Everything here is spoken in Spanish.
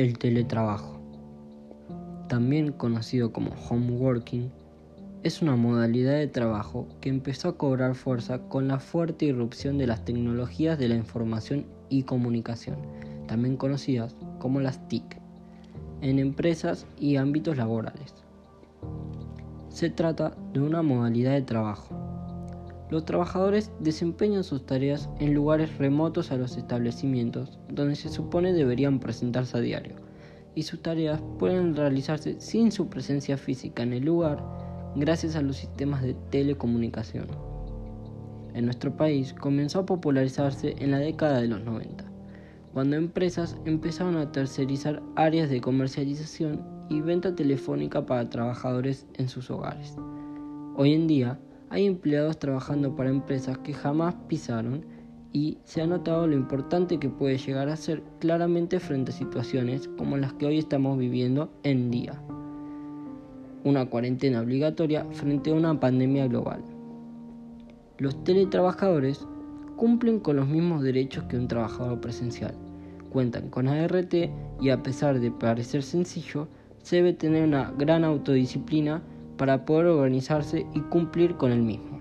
El teletrabajo, también conocido como home working, es una modalidad de trabajo que empezó a cobrar fuerza con la fuerte irrupción de las tecnologías de la información y comunicación, también conocidas como las TIC, en empresas y ámbitos laborales. Se trata de una modalidad de trabajo. Los trabajadores desempeñan sus tareas en lugares remotos a los establecimientos donde se supone deberían presentarse a diario, y sus tareas pueden realizarse sin su presencia física en el lugar gracias a los sistemas de telecomunicación. En nuestro país comenzó a popularizarse en la década de los 90, cuando empresas empezaron a tercerizar áreas de comercialización y venta telefónica para trabajadores en sus hogares. Hoy en día hay empleados trabajando para empresas que jamás pisaron y se ha notado lo importante que puede llegar a ser claramente frente a situaciones como las que hoy estamos viviendo en día una cuarentena obligatoria frente a una pandemia global. Los teletrabajadores cumplen con los mismos derechos que un trabajador presencial, cuentan con ART y a pesar de parecer sencillo, se debe tener una gran autodisciplina para poder organizarse y cumplir con el mismo.